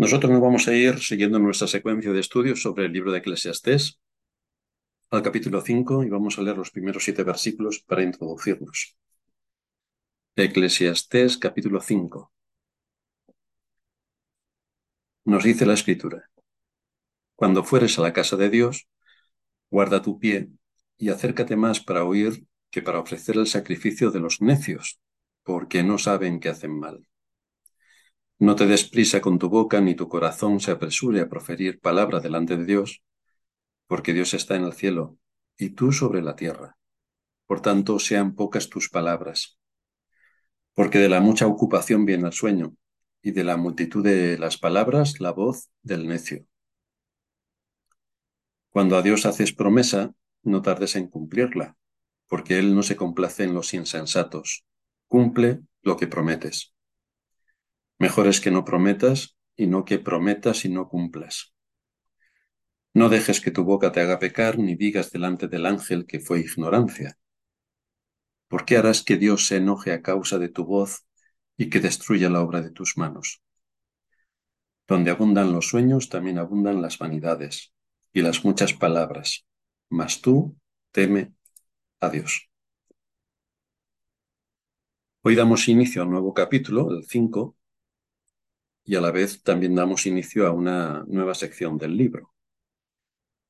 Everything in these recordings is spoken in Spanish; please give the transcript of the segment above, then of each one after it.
Nosotros nos vamos a ir siguiendo nuestra secuencia de estudios sobre el libro de Eclesiastés al capítulo 5 y vamos a leer los primeros siete versículos para introducirnos. Eclesiastés capítulo 5. Nos dice la escritura, Cuando fueres a la casa de Dios, guarda tu pie y acércate más para oír que para ofrecer el sacrificio de los necios, porque no saben que hacen mal. No te des prisa con tu boca, ni tu corazón se apresure a proferir palabra delante de Dios, porque Dios está en el cielo y tú sobre la tierra. Por tanto, sean pocas tus palabras. Porque de la mucha ocupación viene el sueño, y de la multitud de las palabras la voz del necio. Cuando a Dios haces promesa, no tardes en cumplirla, porque Él no se complace en los insensatos. Cumple lo que prometes. Mejor es que no prometas y no que prometas y no cumplas. No dejes que tu boca te haga pecar ni digas delante del ángel que fue ignorancia. ¿Por qué harás que Dios se enoje a causa de tu voz y que destruya la obra de tus manos? Donde abundan los sueños, también abundan las vanidades y las muchas palabras, mas tú teme a Dios. Hoy damos inicio a un nuevo capítulo, el 5, y a la vez también damos inicio a una nueva sección del libro.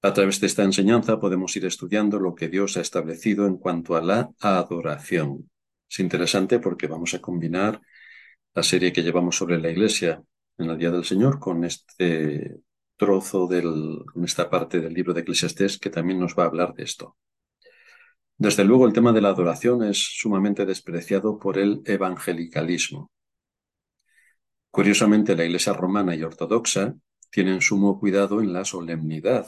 A través de esta enseñanza podemos ir estudiando lo que Dios ha establecido en cuanto a la adoración. Es interesante porque vamos a combinar la serie que llevamos sobre la Iglesia en el Día del Señor con este trozo con esta parte del libro de Eclesiastés que también nos va a hablar de esto. Desde luego el tema de la adoración es sumamente despreciado por el evangelicalismo. Curiosamente, la Iglesia romana y ortodoxa tienen sumo cuidado en la solemnidad,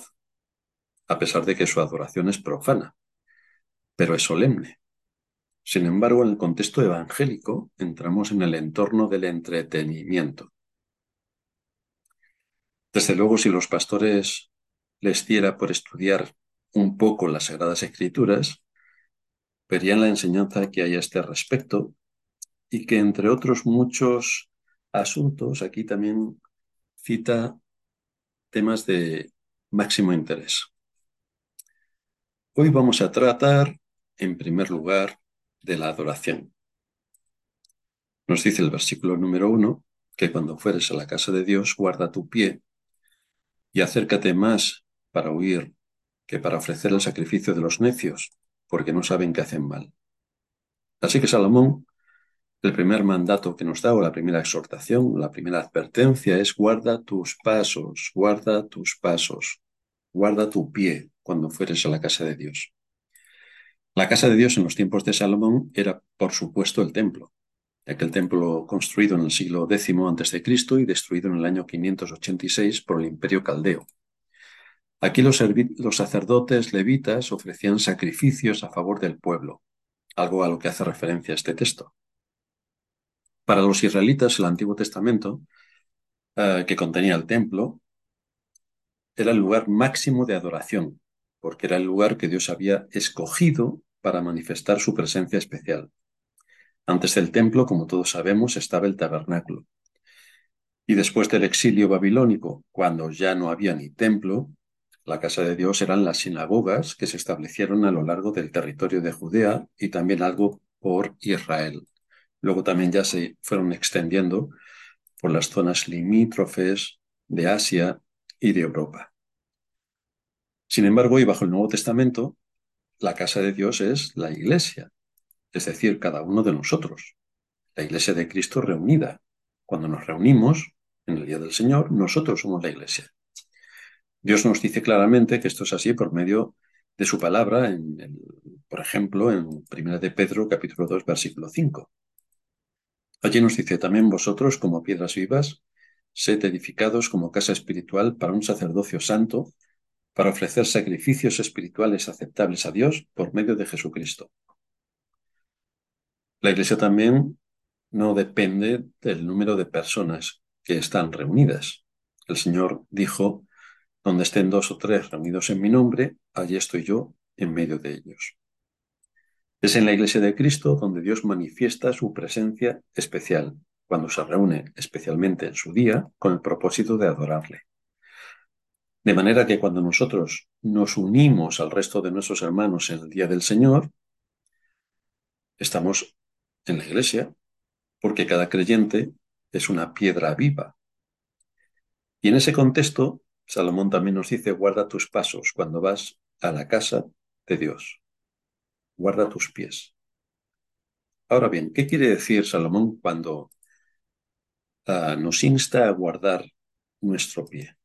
a pesar de que su adoración es profana, pero es solemne. Sin embargo, en el contexto evangélico entramos en el entorno del entretenimiento. Desde luego, si los pastores les diera por estudiar un poco las Sagradas Escrituras, verían la enseñanza que hay a este respecto y que, entre otros muchos asuntos, aquí también cita temas de máximo interés. Hoy vamos a tratar, en primer lugar, de la adoración. Nos dice el versículo número uno que cuando fueres a la casa de Dios, guarda tu pie y acércate más para huir que para ofrecer el sacrificio de los necios, porque no saben que hacen mal. Así que Salomón el primer mandato que nos da, o la primera exhortación, la primera advertencia es guarda tus pasos, guarda tus pasos, guarda tu pie cuando fueres a la casa de Dios. La casa de Dios en los tiempos de Salomón era, por supuesto, el templo, aquel templo construido en el siglo X a.C. y destruido en el año 586 por el imperio caldeo. Aquí los, los sacerdotes levitas ofrecían sacrificios a favor del pueblo, algo a lo que hace referencia este texto. Para los israelitas, el Antiguo Testamento, eh, que contenía el templo, era el lugar máximo de adoración, porque era el lugar que Dios había escogido para manifestar su presencia especial. Antes del templo, como todos sabemos, estaba el tabernáculo. Y después del exilio babilónico, cuando ya no había ni templo, la casa de Dios eran las sinagogas que se establecieron a lo largo del territorio de Judea y también algo por Israel. Luego también ya se fueron extendiendo por las zonas limítrofes de Asia y de Europa. Sin embargo, y bajo el Nuevo Testamento, la casa de Dios es la iglesia, es decir, cada uno de nosotros, la iglesia de Cristo reunida. Cuando nos reunimos en el Día del Señor, nosotros somos la iglesia. Dios nos dice claramente que esto es así por medio de su palabra, en por ejemplo, en 1 de Pedro capítulo 2, versículo 5. Allí nos dice también vosotros, como piedras vivas, sed edificados como casa espiritual para un sacerdocio santo, para ofrecer sacrificios espirituales aceptables a Dios por medio de Jesucristo. La iglesia también no depende del número de personas que están reunidas. El Señor dijo, donde estén dos o tres reunidos en mi nombre, allí estoy yo en medio de ellos. Es en la iglesia de Cristo donde Dios manifiesta su presencia especial, cuando se reúne, especialmente en su día, con el propósito de adorarle. De manera que cuando nosotros nos unimos al resto de nuestros hermanos en el Día del Señor, estamos en la iglesia, porque cada creyente es una piedra viva. Y en ese contexto, Salomón también nos dice, guarda tus pasos cuando vas a la casa de Dios. Guarda tus pies. Ahora bien, ¿qué quiere decir Salomón cuando ah, nos insta a guardar nuestro pie?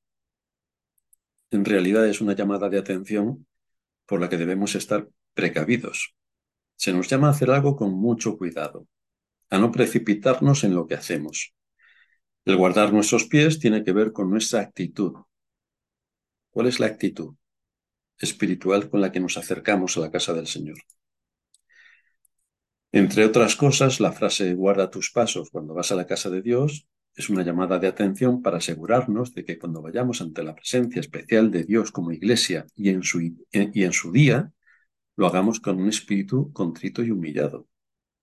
en realidad es una llamada de atención por la que debemos estar precavidos. Se nos llama a hacer algo con mucho cuidado, a no precipitarnos en lo que hacemos. El guardar nuestros pies tiene que ver con nuestra actitud. ¿Cuál es la actitud espiritual con la que nos acercamos a la casa del Señor? Entre otras cosas, la frase guarda tus pasos cuando vas a la casa de Dios es una llamada de atención para asegurarnos de que cuando vayamos ante la presencia especial de Dios como iglesia y en su, y en su día, lo hagamos con un espíritu contrito y humillado,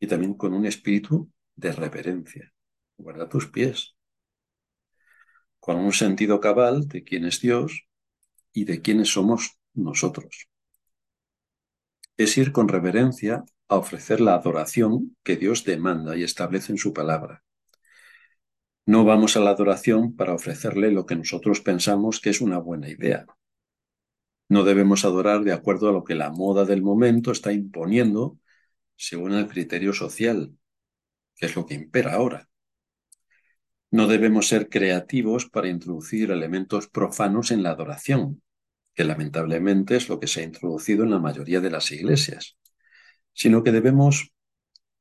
y también con un espíritu de reverencia. Guarda tus pies, con un sentido cabal de quién es Dios y de quiénes somos nosotros. Es ir con reverencia ofrecer la adoración que Dios demanda y establece en su palabra no vamos a la adoración para ofrecerle lo que nosotros pensamos que es una buena idea. No debemos adorar de acuerdo a lo que la moda del momento está imponiendo según el criterio social, que es lo que impera ahora. No debemos ser creativos para introducir elementos profanos en la adoración, que lamentablemente es lo que se ha introducido en la mayoría de las iglesias, sino que debemos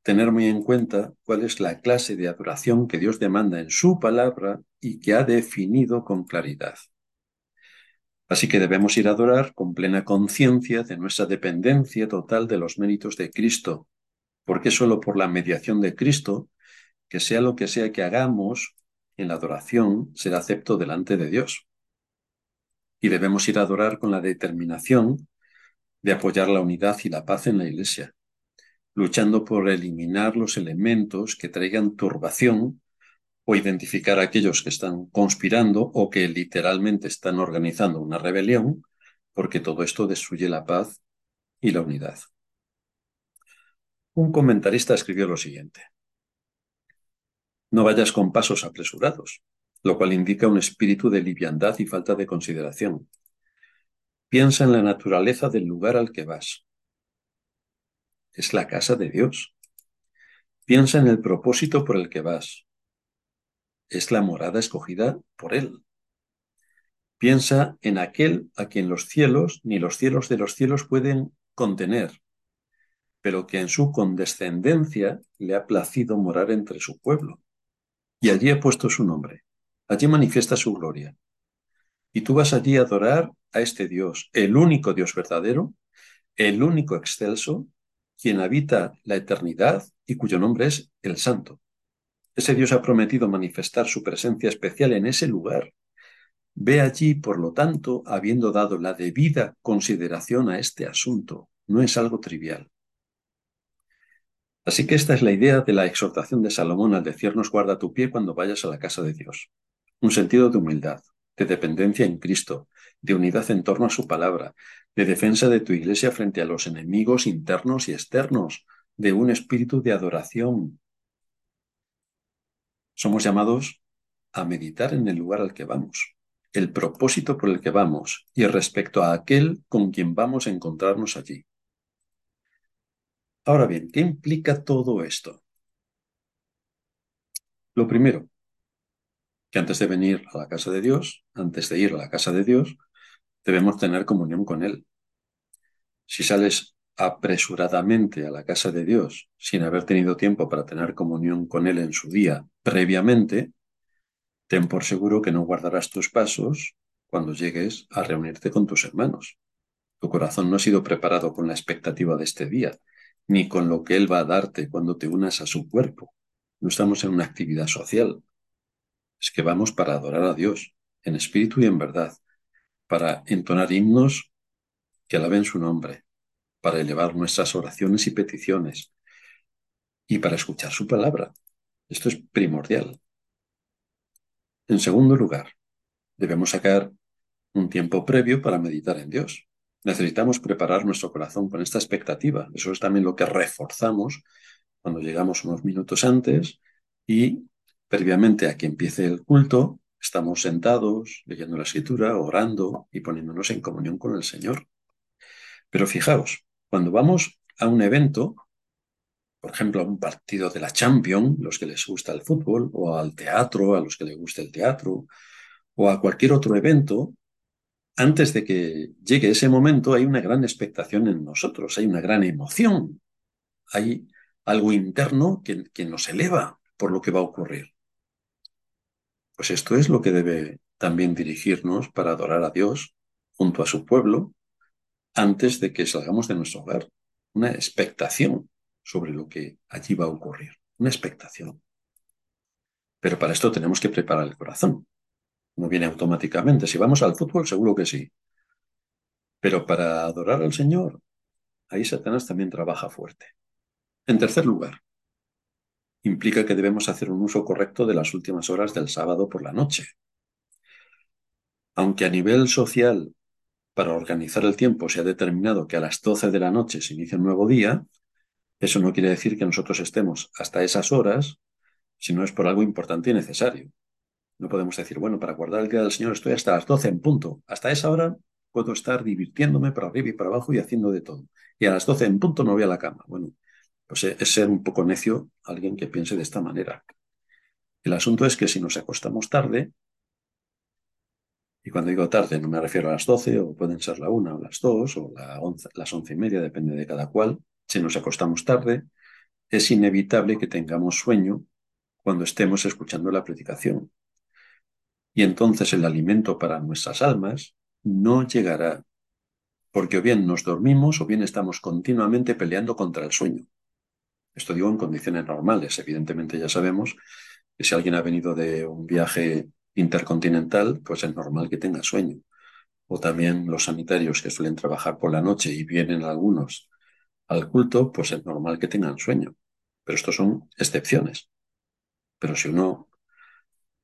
tener muy en cuenta cuál es la clase de adoración que Dios demanda en su palabra y que ha definido con claridad. Así que debemos ir a adorar con plena conciencia de nuestra dependencia total de los méritos de Cristo, porque solo por la mediación de Cristo, que sea lo que sea que hagamos en la adoración, será acepto delante de Dios. Y debemos ir a adorar con la determinación de apoyar la unidad y la paz en la Iglesia, luchando por eliminar los elementos que traigan turbación o identificar a aquellos que están conspirando o que literalmente están organizando una rebelión, porque todo esto destruye la paz y la unidad. Un comentarista escribió lo siguiente. No vayas con pasos apresurados, lo cual indica un espíritu de liviandad y falta de consideración. Piensa en la naturaleza del lugar al que vas, es la casa de Dios. Piensa en el propósito por el que vas. Es la morada escogida por Él. Piensa en aquel a quien los cielos ni los cielos de los cielos pueden contener, pero que en su condescendencia le ha placido morar entre su pueblo. Y allí ha puesto su nombre. Allí manifiesta su gloria. Y tú vas allí a adorar a este Dios, el único Dios verdadero, el único excelso, quien habita la eternidad y cuyo nombre es el Santo. Ese Dios ha prometido manifestar su presencia especial en ese lugar. Ve allí, por lo tanto, habiendo dado la debida consideración a este asunto. No es algo trivial. Así que esta es la idea de la exhortación de Salomón al decirnos guarda tu pie cuando vayas a la casa de Dios. Un sentido de humildad, de dependencia en Cristo, de unidad en torno a su palabra, de defensa de tu iglesia frente a los enemigos internos y externos, de un espíritu de adoración. Somos llamados a meditar en el lugar al que vamos, el propósito por el que vamos y respecto a aquel con quien vamos a encontrarnos allí. Ahora bien, ¿qué implica todo esto? Lo primero, que antes de venir a la casa de Dios, antes de ir a la casa de Dios, debemos tener comunión con Él. Si sales apresuradamente a la casa de Dios sin haber tenido tiempo para tener comunión con Él en su día previamente, ten por seguro que no guardarás tus pasos cuando llegues a reunirte con tus hermanos. Tu corazón no ha sido preparado con la expectativa de este día, ni con lo que Él va a darte cuando te unas a su cuerpo. No estamos en una actividad social, es que vamos para adorar a Dios, en espíritu y en verdad, para entonar himnos que alaben su nombre, para elevar nuestras oraciones y peticiones, y para escuchar su palabra. Esto es primordial. En segundo lugar, debemos sacar un tiempo previo para meditar en Dios. Necesitamos preparar nuestro corazón con esta expectativa. Eso es también lo que reforzamos cuando llegamos unos minutos antes y previamente a que empiece el culto, estamos sentados, leyendo la escritura, orando y poniéndonos en comunión con el Señor. Pero fijaos, cuando vamos a un evento, por ejemplo, a un partido de la Champions, los que les gusta el fútbol, o al teatro, a los que les gusta el teatro, o a cualquier otro evento, antes de que llegue ese momento hay una gran expectación en nosotros, hay una gran emoción, hay algo interno que, que nos eleva por lo que va a ocurrir. Pues esto es lo que debe también dirigirnos para adorar a Dios junto a su pueblo antes de que salgamos de nuestro hogar. Una expectación sobre lo que allí va a ocurrir. Una expectación. Pero para esto tenemos que preparar el corazón. No viene automáticamente. Si vamos al fútbol, seguro que sí. Pero para adorar al Señor, ahí Satanás también trabaja fuerte. En tercer lugar, implica que debemos hacer un uso correcto de las últimas horas del sábado por la noche. Aunque a nivel social, para organizar el tiempo se ha determinado que a las 12 de la noche se inicia un nuevo día, eso no quiere decir que nosotros estemos hasta esas horas si no es por algo importante y necesario. No podemos decir, bueno, para guardar el día del Señor estoy hasta las 12 en punto. Hasta esa hora puedo estar divirtiéndome para arriba y para abajo y haciendo de todo. Y a las 12 en punto no voy a la cama. Bueno, pues es ser un poco necio alguien que piense de esta manera. El asunto es que si nos acostamos tarde, y cuando digo tarde no me refiero a las 12, o pueden ser la 1 o las 2, o las 11 y media, depende de cada cual, si nos acostamos tarde, es inevitable que tengamos sueño cuando estemos escuchando la predicación. Y entonces el alimento para nuestras almas no llegará, porque o bien nos dormimos o bien estamos continuamente peleando contra el sueño. Esto digo en condiciones normales. Evidentemente ya sabemos que si alguien ha venido de un viaje intercontinental, pues es normal que tenga sueño. O también los sanitarios que suelen trabajar por la noche y vienen algunos al culto, pues es normal que tengan sueño. Pero estos son excepciones. Pero si uno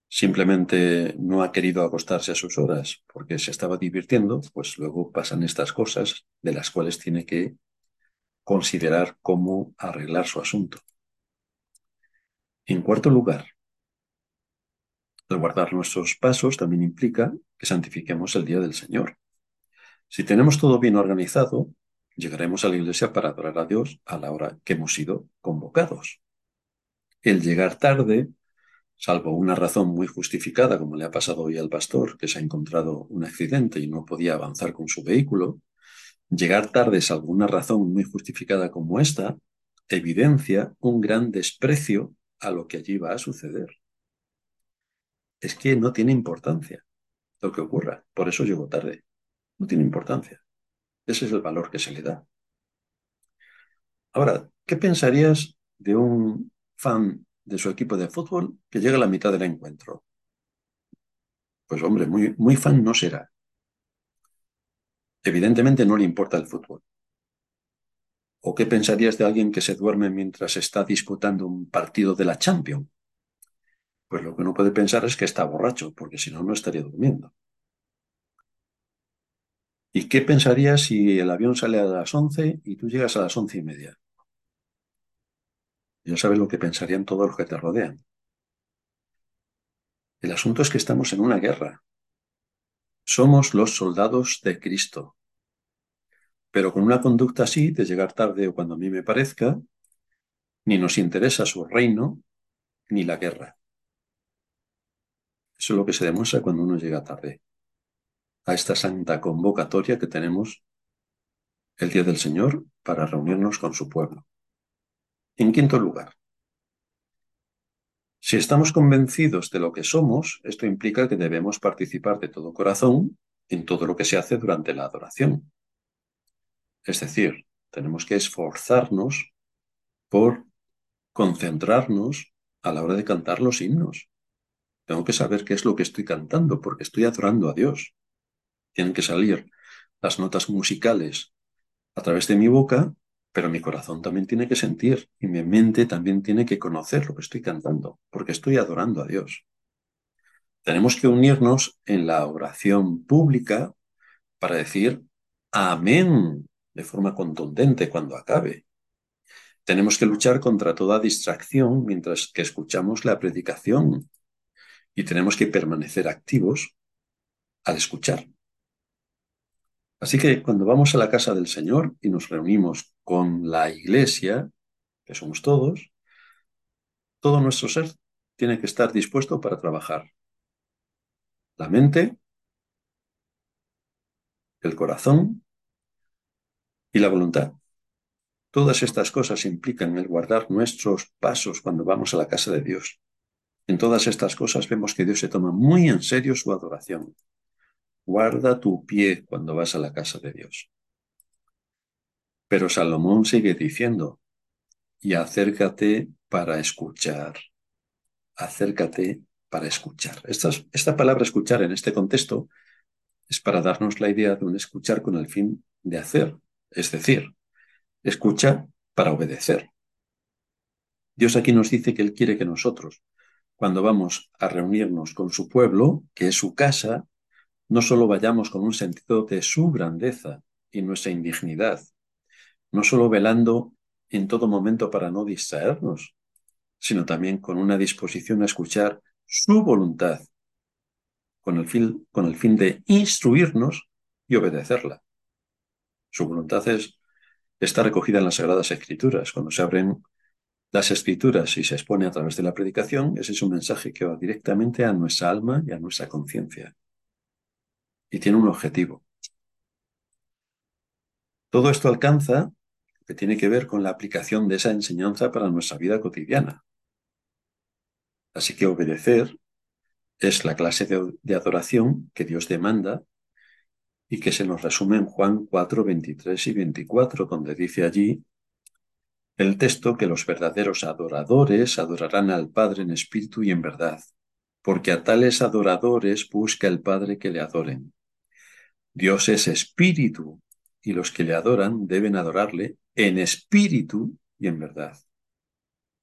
simplemente no ha querido acostarse a sus horas porque se estaba divirtiendo, pues luego pasan estas cosas de las cuales tiene que considerar cómo arreglar su asunto. En cuarto lugar, el guardar nuestros pasos también implica que santifiquemos el día del Señor. Si tenemos todo bien organizado, llegaremos a la iglesia para adorar a Dios a la hora que hemos sido convocados. El llegar tarde, salvo una razón muy justificada, como le ha pasado hoy al pastor, que se ha encontrado un accidente y no podía avanzar con su vehículo, llegar tarde, salvo una razón muy justificada como esta, evidencia un gran desprecio a lo que allí va a suceder. Es que no tiene importancia lo que ocurra, por eso llego tarde. No tiene importancia. Ese es el valor que se le da. Ahora, ¿qué pensarías de un fan de su equipo de fútbol que llega a la mitad del encuentro? Pues hombre, muy, muy fan no será. Evidentemente no le importa el fútbol. ¿O qué pensarías de alguien que se duerme mientras está disputando un partido de la Champions? Pues lo que uno puede pensar es que está borracho, porque si no, no estaría durmiendo. ¿Y qué pensarías si el avión sale a las 11 y tú llegas a las once y media? Ya sabes lo que pensarían todos los que te rodean. El asunto es que estamos en una guerra. Somos los soldados de Cristo. Pero con una conducta así, de llegar tarde o cuando a mí me parezca, ni nos interesa su reino, ni la guerra. Eso es lo que se demuestra cuando uno llega tarde a esta santa convocatoria que tenemos el Día del Señor para reunirnos con su pueblo. En quinto lugar, si estamos convencidos de lo que somos, esto implica que debemos participar de todo corazón en todo lo que se hace durante la adoración. Es decir, tenemos que esforzarnos por concentrarnos a la hora de cantar los himnos. Tengo que saber qué es lo que estoy cantando porque estoy adorando a Dios tienen que salir las notas musicales a través de mi boca pero mi corazón también tiene que sentir y mi mente también tiene que conocer lo que estoy cantando, porque estoy adorando a Dios. Tenemos que unirnos en la oración pública para decir amén de forma contundente cuando acabe. Tenemos que luchar contra toda distracción mientras que escuchamos la predicación y tenemos que permanecer activos al escuchar. Así que cuando vamos a la casa del Señor y nos reunimos con la iglesia, que somos todos, todo nuestro ser tiene que estar dispuesto para trabajar. La mente, el corazón y la voluntad. Todas estas cosas implican el guardar nuestros pasos cuando vamos a la casa de Dios. En todas estas cosas vemos que Dios se toma muy en serio su adoración. Guarda tu pie cuando vas a la casa de Dios. Pero Salomón sigue diciendo, y acércate para escuchar. Acércate para escuchar. Esta, palabra escuchar en este contexto es para darnos la idea de un escuchar con el fin de hacer, es decir, escucha para obedecer. Dios aquí nos dice que Él quiere que nosotros, cuando vamos a reunirnos con su pueblo, que es su casa, no solo vayamos con un sentido de su grandeza y nuestra indignidad, no solo velando en todo momento para no distraernos, sino también con una disposición a escuchar su voluntad, con el fin, con el fin de instruirnos y obedecerla. Su voluntad es está recogida en las Sagradas Escrituras. Cuando se abren las Escrituras y se expone a través de la predicación, ese es un mensaje que va directamente a nuestra alma y a nuestra conciencia. Y tiene un objetivo. Todo esto alcanza que tiene que ver con la aplicación de esa enseñanza para nuestra vida cotidiana. Así que obedecer es la clase de, de adoración que Dios demanda y que se nos resume en Juan 4, 23 y 24, donde dice allí el texto que los verdaderos adoradores adorarán al Padre en espíritu y en verdad, porque a tales adoradores busca el Padre que le adoren. Dios es espíritu y los que le adoran deben adorarle en espíritu y en verdad.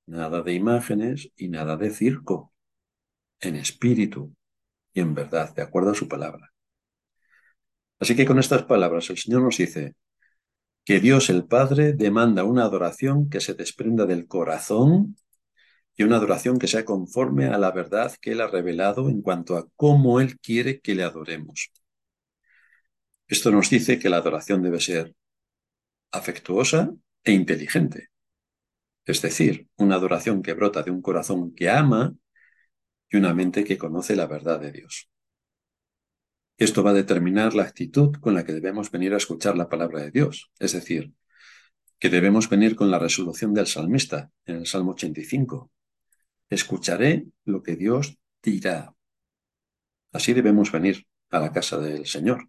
Nada de imágenes y nada de circo, en espíritu y en verdad, de acuerdo a su palabra. Así que con estas palabras el Señor nos dice que Dios el Padre demanda una adoración que se desprenda del corazón y una adoración que sea conforme a la verdad que Él ha revelado en cuanto a cómo Él quiere que le adoremos. Esto nos dice que la adoración debe ser afectuosa e inteligente. Es decir, una adoración que brota de un corazón que ama y una mente que conoce la verdad de Dios. Esto va a determinar la actitud con la que debemos venir a escuchar la palabra de Dios. Es decir, que debemos venir con la resolución del salmista en el Salmo 85. Escucharé lo que Dios dirá. Así debemos venir a la casa del Señor,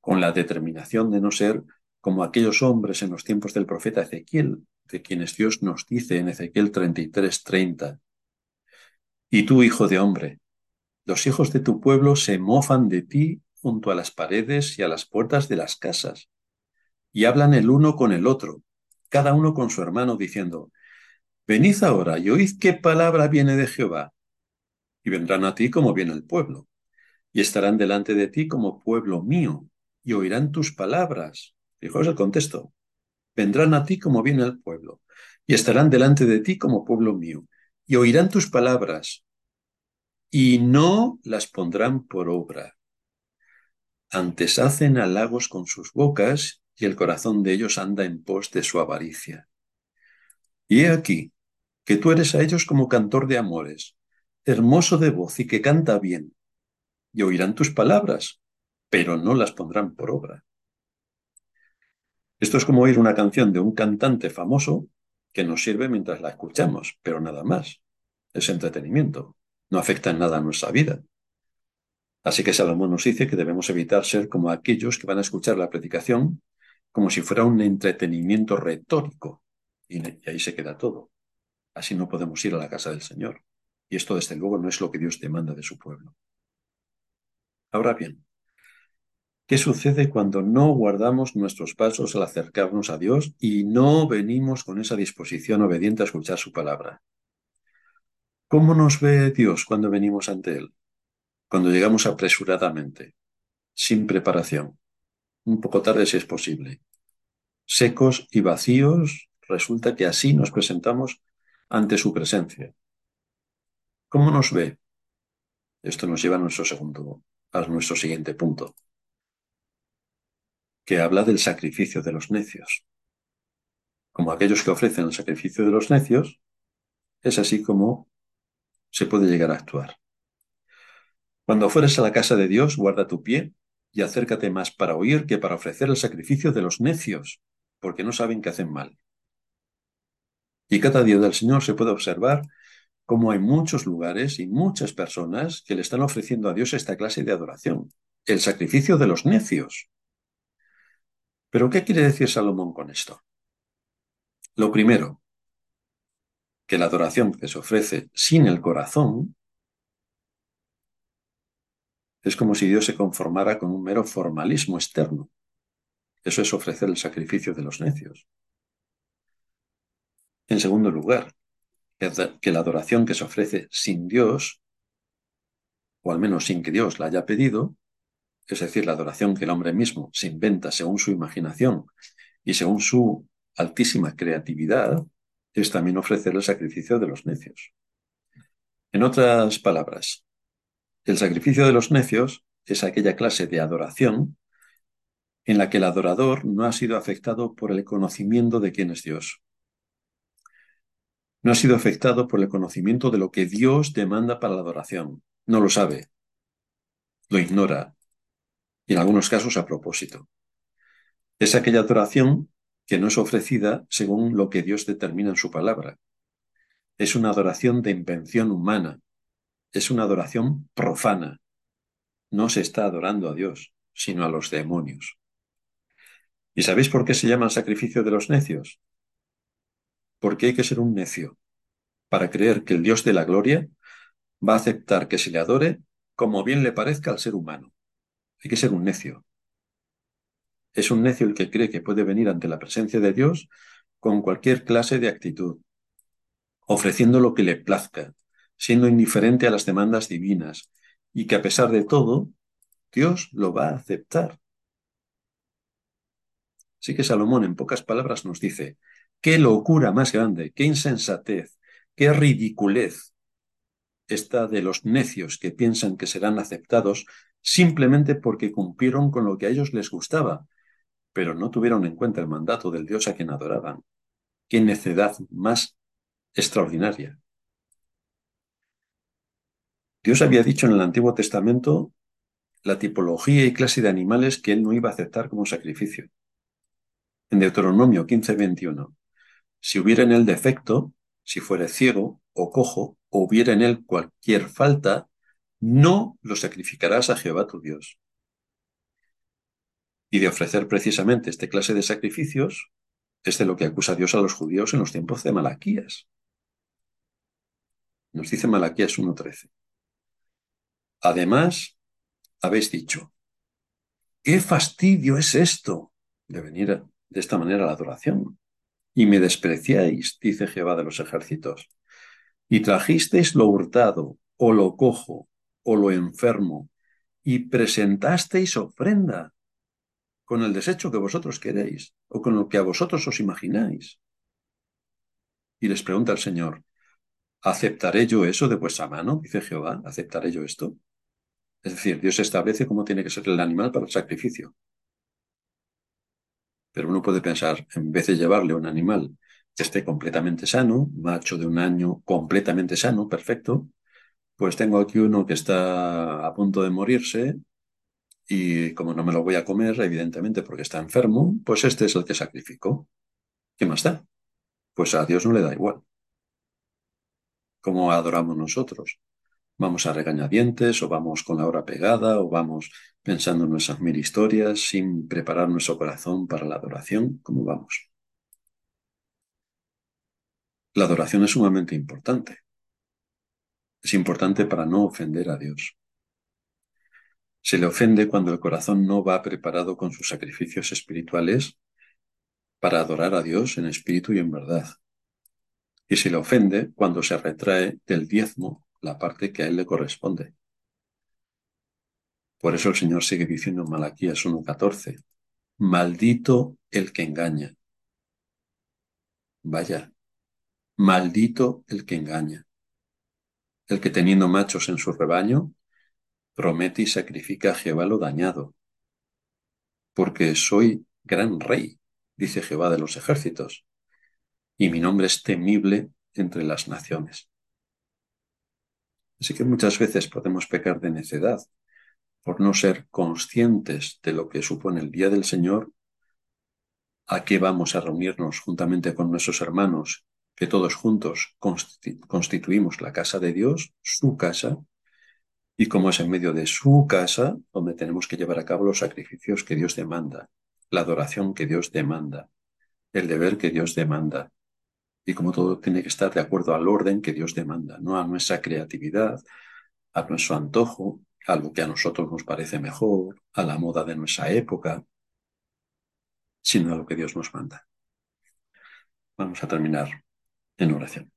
con la determinación de no ser como aquellos hombres en los tiempos del profeta Ezequiel, de quienes Dios nos dice en Ezequiel 33:30. Y tú, hijo de hombre, los hijos de tu pueblo se mofan de ti junto a las paredes y a las puertas de las casas, y hablan el uno con el otro, cada uno con su hermano, diciendo, Venid ahora y oíd qué palabra viene de Jehová. Y vendrán a ti como viene el pueblo, y estarán delante de ti como pueblo mío, y oirán tus palabras. Fijaos el contexto. Vendrán a ti como viene el pueblo, y estarán delante de ti como pueblo mío, y oirán tus palabras, y no las pondrán por obra. Antes hacen halagos con sus bocas y el corazón de ellos anda en pos de su avaricia. Y he aquí que tú eres a ellos como cantor de amores, hermoso de voz y que canta bien, y oirán tus palabras, pero no las pondrán por obra. Esto es como oír una canción de un cantante famoso que nos sirve mientras la escuchamos, pero nada más. Es entretenimiento no afecta en nada a nuestra vida. Así que Salomón nos dice que debemos evitar ser como aquellos que van a escuchar la predicación como si fuera un entretenimiento retórico. Y, ahí se queda todo. Así no podemos ir a la casa del Señor. Y esto, desde luego, no es lo que Dios demanda de su pueblo. Ahora bien, ¿Qué sucede cuando no guardamos nuestros pasos al acercarnos a Dios y no venimos con esa disposición obediente a escuchar su palabra? ¿Cómo nos ve Dios cuando venimos ante Él? Cuando llegamos apresuradamente, sin preparación, un poco tarde si es posible, secos y vacíos, resulta que así nos presentamos ante su presencia. ¿Cómo nos ve? Esto nos lleva a nuestro segundo, a nuestro siguiente punto que habla del sacrificio de los necios. Como aquellos que ofrecen el sacrificio de los necios, es así como se puede llegar a actuar. Cuando fueres a la casa de Dios, guarda tu pie y acércate más para oír que para ofrecer el sacrificio de los necios, porque no saben que hacen mal. Y cada día del Señor se puede observar cómo hay muchos lugares y muchas personas que le están ofreciendo a Dios esta clase de adoración, el sacrificio de los necios. Pero ¿qué quiere decir Salomón con esto? Lo primero, que la adoración que se ofrece sin el corazón es como si Dios se conformara con un mero formalismo externo. Eso es ofrecer el sacrificio de los necios. En segundo lugar, que la adoración que se ofrece sin Dios, o al menos sin que Dios la haya pedido, es decir, la adoración que el hombre mismo se inventa según su imaginación y según su altísima creatividad, es también ofrecer el sacrificio de los necios. En otras palabras, el sacrificio de los necios es aquella clase de adoración en la que el adorador no ha sido afectado por el conocimiento de quién es Dios. No ha sido afectado por el conocimiento de lo que Dios demanda para la adoración. No lo sabe. Lo ignora y en algunos casos a propósito. Es aquella adoración que no es ofrecida según lo que Dios determina en su palabra. Es una adoración de invención humana. Es una adoración profana. No se está adorando a Dios, sino a los demonios. ¿Y sabéis por qué se llama el sacrificio de los necios? Porque hay que ser un necio para creer que el Dios de la gloria va a aceptar que se le adore como bien le parezca al ser humano. Hay que ser un necio. Es un necio el que cree que puede venir ante la presencia de Dios con cualquier clase de actitud, ofreciendo lo que le plazca, siendo indiferente a las demandas divinas, y que a pesar de todo, Dios lo va a aceptar. Así que Salomón en pocas palabras nos dice, qué locura más grande, qué insensatez, qué ridiculez esta de los necios que piensan que serán aceptados simplemente porque cumplieron con lo que a ellos les gustaba, pero no tuvieron en cuenta el mandato del Dios a quien adoraban. ¡Qué necedad más extraordinaria! Dios había dicho en el Antiguo Testamento la tipología y clase de animales que él no iba a aceptar como sacrificio. En Deuteronomio 15:21, si hubiera en él defecto, si fuere ciego o cojo, o hubiera en él cualquier falta, no lo sacrificarás a Jehová tu Dios. Y de ofrecer precisamente este clase de sacrificios es de lo que acusa Dios a los judíos en los tiempos de Malaquías. Nos dice Malaquías 1.13. Además, habéis dicho, ¿qué fastidio es esto de venir de esta manera a la adoración? Y me despreciáis, dice Jehová de los ejércitos, y trajisteis lo hurtado, o lo cojo, o lo enfermo, y presentasteis ofrenda con el desecho que vosotros queréis, o con lo que a vosotros os imagináis. Y les pregunta el Señor, ¿aceptaré yo eso de vuestra mano? Dice Jehová, ¿aceptaré yo esto? Es decir, Dios establece cómo tiene que ser el animal para el sacrificio. Pero uno puede pensar, en vez de llevarle un animal que esté completamente sano, macho de un año completamente sano, perfecto, pues tengo aquí uno que está a punto de morirse y como no me lo voy a comer, evidentemente porque está enfermo, pues este es el que sacrifico. ¿Qué más da? Pues a Dios no le da igual. ¿Cómo adoramos nosotros? ¿Vamos a regañadientes o vamos con la hora pegada o vamos pensando en nuestras mil historias sin preparar nuestro corazón para la adoración? ¿Cómo vamos? La adoración es sumamente importante es importante para no ofender a Dios. Se le ofende cuando el corazón no va preparado con sus sacrificios espirituales para adorar a Dios en espíritu y en verdad. Y se le ofende cuando se retrae del diezmo la parte que a él le corresponde. Por eso el Señor sigue diciendo en Malaquías 1.14, maldito el que engaña. Vaya, maldito el que engaña. El que teniendo machos en su rebaño, promete y sacrifica a Jehová lo dañado. Porque soy gran rey, dice Jehová de los ejércitos, y mi nombre es temible entre las naciones. Así que muchas veces podemos pecar de necedad por no ser conscientes de lo que supone el día del Señor, a qué vamos a reunirnos juntamente con nuestros hermanos, que todos juntos constituimos la casa de Dios, su casa, y como es en medio de su casa donde tenemos que llevar a cabo los sacrificios que Dios demanda, la adoración que Dios demanda, el deber que Dios demanda, y como todo tiene que estar de acuerdo al orden que Dios demanda, no a nuestra creatividad, a nuestro antojo, a lo que a nosotros nos parece mejor, a la moda de nuestra época, sino a lo que Dios nos manda. Vamos a terminar en oración.